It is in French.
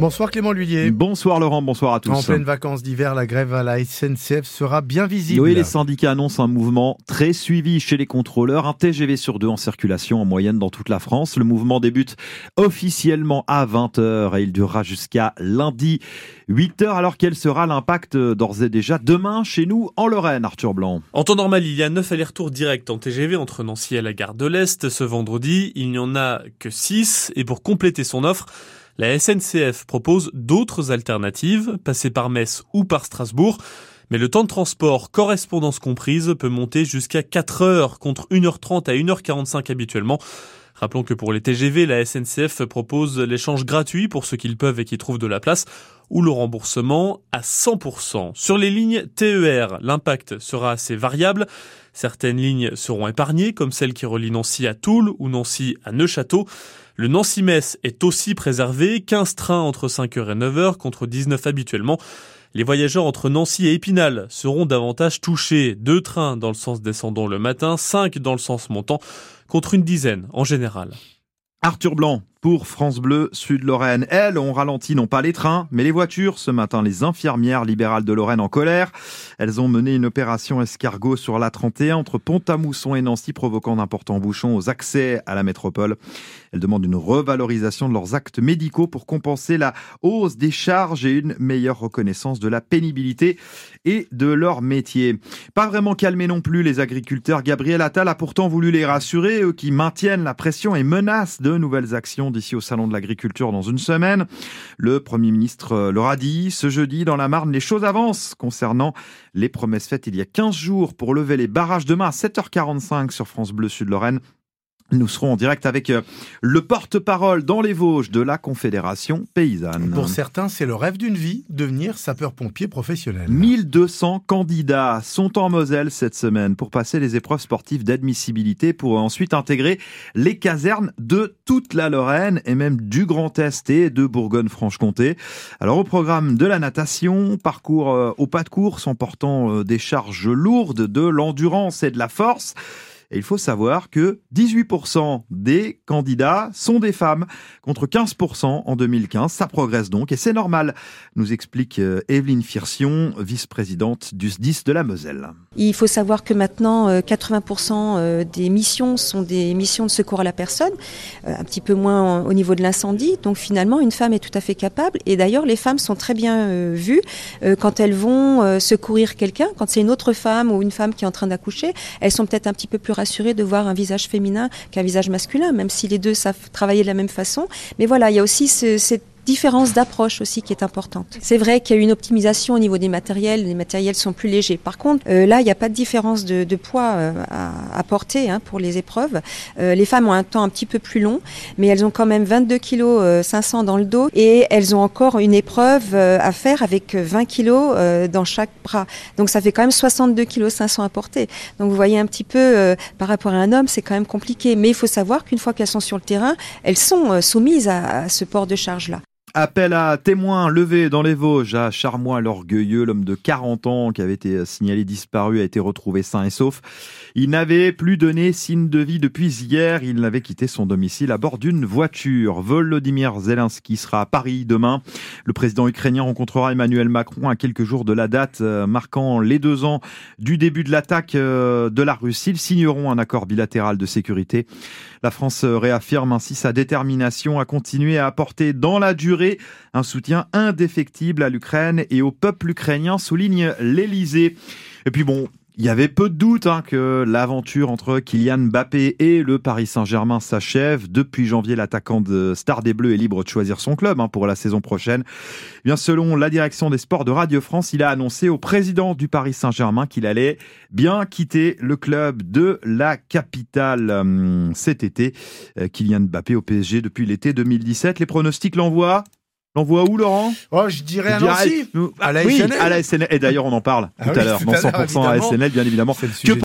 Bonsoir Clément Lhuillier. Bonsoir Laurent, bonsoir à tous. En pleine vacances d'hiver, la grève à la SNCF sera bien visible. Oui, les syndicats annoncent un mouvement très suivi chez les contrôleurs. Un TGV sur deux en circulation en moyenne dans toute la France. Le mouvement débute officiellement à 20h et il durera jusqu'à lundi 8h. Alors quel sera l'impact d'ores et déjà demain chez nous en Lorraine, Arthur Blanc? En temps normal, il y a 9 allers-retours directs en TGV entre Nancy et la gare de l'Est. Ce vendredi, il n'y en a que 6 et pour compléter son offre, la SNCF propose d'autres alternatives, passer par Metz ou par Strasbourg. Mais le temps de transport, correspondance comprise, peut monter jusqu'à 4 heures contre 1h30 à 1h45 habituellement. Rappelons que pour les TGV, la SNCF propose l'échange gratuit pour ceux qui le peuvent et qui trouvent de la place ou le remboursement à 100%. Sur les lignes TER, l'impact sera assez variable. Certaines lignes seront épargnées, comme celle qui relie Nancy à Toul ou Nancy à Neuchâteau. Le Nancy-Metz est aussi préservé, 15 trains entre 5h et 9h contre 19 habituellement. Les voyageurs entre Nancy et Épinal seront davantage touchés. Deux trains dans le sens descendant le matin, cinq dans le sens montant, contre une dizaine en général. Arthur Blanc pour France Bleu Sud-Lorraine. Elles ont ralenti non pas les trains, mais les voitures. Ce matin, les infirmières libérales de Lorraine en colère. Elles ont mené une opération escargot sur la 31 entre Pont-à-Mousson et Nancy, provoquant d'importants bouchons aux accès à la métropole. Elles demandent une revalorisation de leurs actes médicaux pour compenser la hausse des charges et une meilleure reconnaissance de la pénibilité et de leur métier. Pas vraiment calmé non plus les agriculteurs. Gabriel Attal a pourtant voulu les rassurer, eux qui maintiennent la pression et menacent de nouvelles actions d'ici au Salon de l'Agriculture dans une semaine. Le Premier ministre leur a dit ce jeudi dans la Marne, les choses avancent concernant les promesses faites il y a 15 jours pour lever les barrages demain à 7h45 sur France Bleu Sud-Lorraine. Nous serons en direct avec euh, le porte-parole dans les Vosges de la Confédération paysanne. Pour certains, c'est le rêve d'une vie, devenir sapeur-pompier professionnel. 1200 candidats sont en Moselle cette semaine pour passer les épreuves sportives d'admissibilité pour ensuite intégrer les casernes de toute la Lorraine et même du Grand Est et de Bourgogne-Franche-Comté. Alors au programme de la natation, parcours euh, au pas de course en portant euh, des charges lourdes, de l'endurance et de la force. Et il faut savoir que 18% des candidats sont des femmes, contre 15% en 2015. Ça progresse donc, et c'est normal, nous explique euh, Evelyne Firsion, vice-présidente du SDIS de la Moselle. Il faut savoir que maintenant, 80% euh, euh, des missions sont des missions de secours à la personne, un petit peu moins au niveau de l'incendie. Donc finalement, une femme est tout à fait capable. Et d'ailleurs, les femmes sont très bien vues quand elles vont secourir quelqu'un, quand c'est une autre femme ou une femme qui est en train d'accoucher, elles sont peut-être un petit peu plus rassuré de voir un visage féminin qu'un visage masculin, même si les deux savent travailler de la même façon. Mais voilà, il y a aussi ce, cette différence d'approche aussi qui est importante. C'est vrai qu'il y a une optimisation au niveau des matériels, les matériels sont plus légers. Par contre, euh, là, il n'y a pas de différence de, poids euh, à, porter hein, pour les épreuves. Euh, les femmes ont un temps un petit peu plus long, mais elles ont quand même 22 kg 500 dans le dos et elles ont encore une épreuve à faire avec 20 kg dans chaque bras. Donc ça fait quand même 62 kg 500 à porter. Donc vous voyez un petit peu par rapport à un homme, c'est quand même compliqué. Mais il faut savoir qu'une fois qu'elles sont sur le terrain, elles sont soumises à ce port de charge-là. Appel à témoins levé dans les Vosges à Charmois l'Orgueilleux, l'homme de 40 ans qui avait été signalé disparu a été retrouvé sain et sauf. Il n'avait plus donné signe de vie depuis hier. Il n'avait quitté son domicile à bord d'une voiture. Volodymyr Zelensky sera à Paris demain. Le président ukrainien rencontrera Emmanuel Macron à quelques jours de la date euh, marquant les deux ans du début de l'attaque euh, de la Russie. Ils signeront un accord bilatéral de sécurité. La France réaffirme ainsi sa détermination à continuer à apporter dans la durée un soutien indéfectible à l'Ukraine et au peuple ukrainien, souligne l'Elysée. Et puis bon, il y avait peu de doute hein, que l'aventure entre Kylian Mbappé et le Paris Saint-Germain s'achève. Depuis janvier, l'attaquant de Star des Bleus est libre de choisir son club hein, pour la saison prochaine. Eh bien, selon la direction des sports de Radio France, il a annoncé au président du Paris Saint-Germain qu'il allait bien quitter le club de la capitale hum, cet été. Euh, Kylian Mbappé au PSG depuis l'été 2017. Les pronostics l'envoient L'envoie où, Laurent Oh, je dirais à Nancy. À la SNL. à la SNL. Et d'ailleurs, on en parle ah tout à l'heure. Dans 100% à SNL, bien évidemment.